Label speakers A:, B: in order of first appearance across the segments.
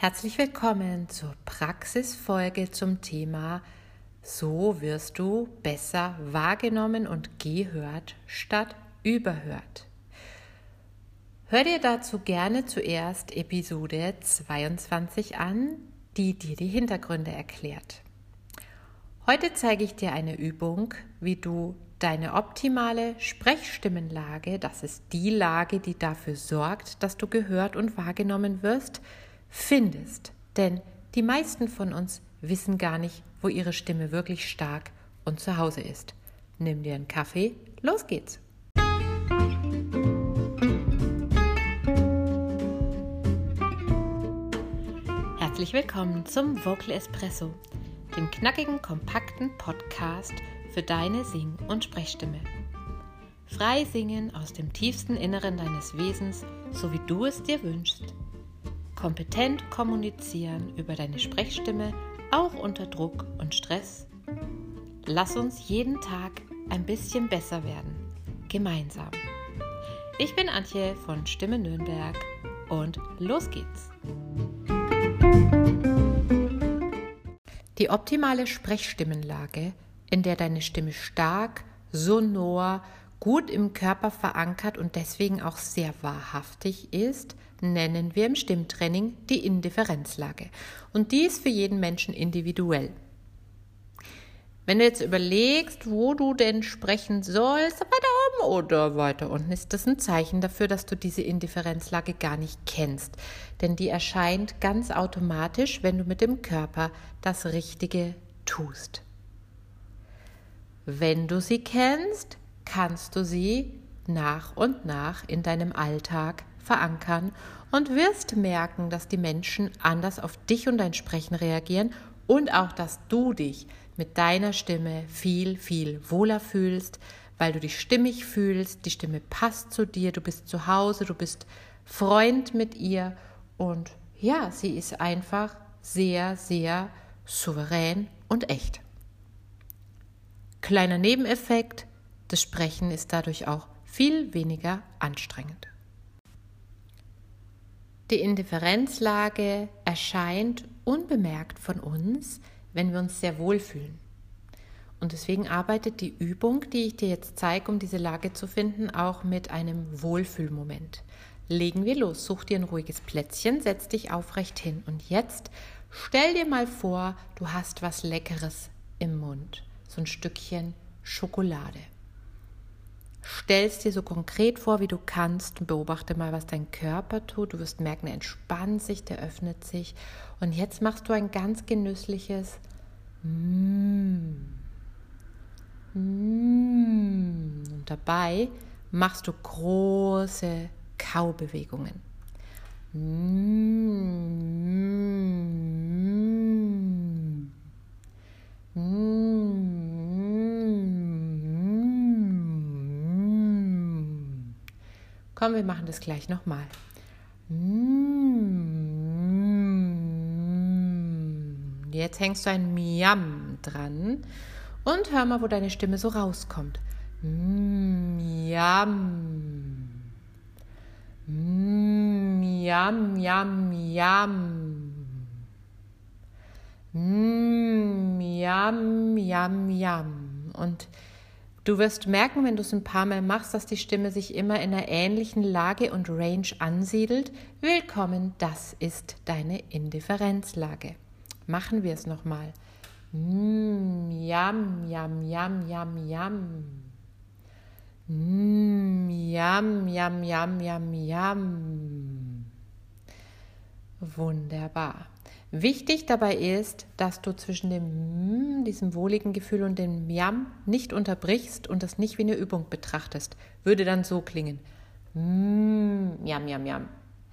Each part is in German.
A: Herzlich willkommen zur Praxisfolge zum Thema So wirst du besser wahrgenommen und gehört statt überhört. Hör dir dazu gerne zuerst Episode 22 an, die dir die Hintergründe erklärt. Heute zeige ich dir eine Übung, wie du deine optimale Sprechstimmenlage, das ist die Lage, die dafür sorgt, dass du gehört und wahrgenommen wirst, findest. Denn die meisten von uns wissen gar nicht, wo ihre Stimme wirklich stark und zu Hause ist. Nimm dir einen Kaffee, los geht's. Herzlich willkommen zum Vocal Espresso, dem knackigen, kompakten Podcast für deine Sing- und Sprechstimme. Frei singen aus dem tiefsten Inneren deines Wesens, so wie du es dir wünschst kompetent kommunizieren über deine Sprechstimme, auch unter Druck und Stress. Lass uns jeden Tag ein bisschen besser werden, gemeinsam. Ich bin Antje von Stimme Nürnberg und los geht's. Die optimale Sprechstimmenlage, in der deine Stimme stark, sonor, gut im Körper verankert und deswegen auch sehr wahrhaftig ist, nennen wir im Stimmtraining die Indifferenzlage. Und die ist für jeden Menschen individuell. Wenn du jetzt überlegst, wo du denn sprechen sollst, weiter oben oder weiter unten, ist das ein Zeichen dafür, dass du diese Indifferenzlage gar nicht kennst. Denn die erscheint ganz automatisch, wenn du mit dem Körper das Richtige tust. Wenn du sie kennst, kannst du sie nach und nach in deinem Alltag verankern und wirst merken, dass die Menschen anders auf dich und dein Sprechen reagieren und auch, dass du dich mit deiner Stimme viel, viel wohler fühlst, weil du dich stimmig fühlst, die Stimme passt zu dir, du bist zu Hause, du bist Freund mit ihr und ja, sie ist einfach sehr, sehr souverän und echt. Kleiner Nebeneffekt, das Sprechen ist dadurch auch viel weniger anstrengend. Die Indifferenzlage erscheint unbemerkt von uns, wenn wir uns sehr wohl fühlen. Und deswegen arbeitet die Übung, die ich dir jetzt zeige, um diese Lage zu finden, auch mit einem Wohlfühlmoment. Legen wir los. Such dir ein ruhiges Plätzchen, setz dich aufrecht hin. Und jetzt stell dir mal vor, du hast was Leckeres im Mund. So ein Stückchen Schokolade. Stellst dir so konkret vor, wie du kannst beobachte mal, was dein Körper tut. Du wirst merken, er entspannt sich, der öffnet sich. Und jetzt machst du ein ganz genüssliches mm. Mm. Und dabei machst du große Kaubewegungen. Mm. Komm, wir machen das gleich nochmal. Jetzt hängst du ein Miam dran und hör mal, wo deine Stimme so rauskommt. Miam. Miam, miam, miam. Miam, miam, miam. Und Du wirst merken, wenn du es ein paar Mal machst, dass die Stimme sich immer in einer ähnlichen Lage und Range ansiedelt. Willkommen, das ist deine Indifferenzlage. Machen wir es nochmal. Mm, yam, yam, yam, yam, yam. Mm, yam, yam, yam, yam, yam. Wunderbar. Wichtig dabei ist, dass du zwischen dem diesem wohligen Gefühl und dem Miam nicht unterbrichst und das nicht wie eine Übung betrachtest. Würde dann so klingen. Miam, miam, miam.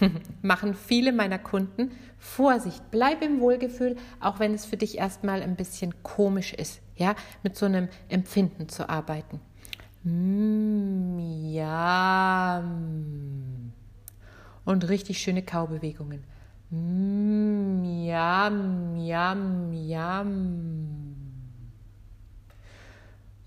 A: Machen viele meiner Kunden. Vorsicht, bleib im Wohlgefühl, auch wenn es für dich erstmal ein bisschen komisch ist, ja, mit so einem Empfinden zu arbeiten. Miam. Und richtig schöne Kaubewegungen. Mm, yum, yum, yum.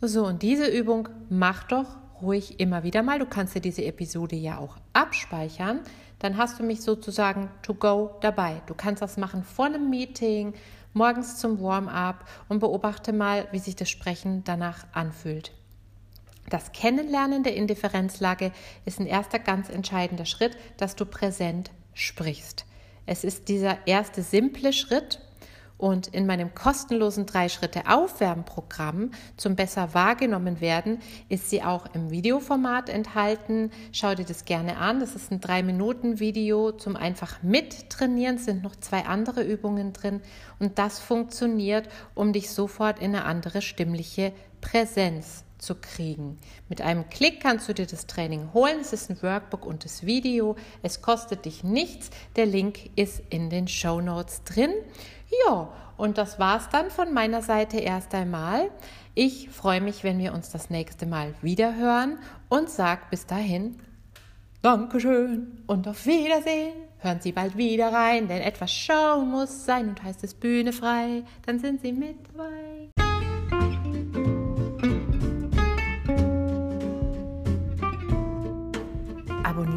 A: So, und diese Übung mach doch ruhig immer wieder mal. Du kannst dir diese Episode ja auch abspeichern, dann hast du mich sozusagen to go dabei. Du kannst das machen vor einem Meeting, morgens zum Warm-up und beobachte mal, wie sich das Sprechen danach anfühlt. Das Kennenlernen der Indifferenzlage ist ein erster ganz entscheidender Schritt, dass du präsent sprichst. Es ist dieser erste simple Schritt, und in meinem kostenlosen Drei-Schritte-Aufwärmprogramm zum besser wahrgenommen werden ist sie auch im Videoformat enthalten. Schau dir das gerne an. Das ist ein Drei-Minuten-Video zum einfach mittrainieren. Es sind noch zwei andere Übungen drin. Und das funktioniert, um dich sofort in eine andere stimmliche Präsenz zu kriegen. Mit einem Klick kannst du dir das Training holen. Es ist ein Workbook und das Video. Es kostet dich nichts. Der Link ist in den Show Notes drin. Ja, und das war's dann von meiner Seite erst einmal. Ich freue mich, wenn wir uns das nächste Mal wieder hören und sag bis dahin Dankeschön und auf Wiedersehen. Hören Sie bald wieder rein, denn etwas Show muss sein und heißt es Bühne frei, dann sind Sie mit dabei.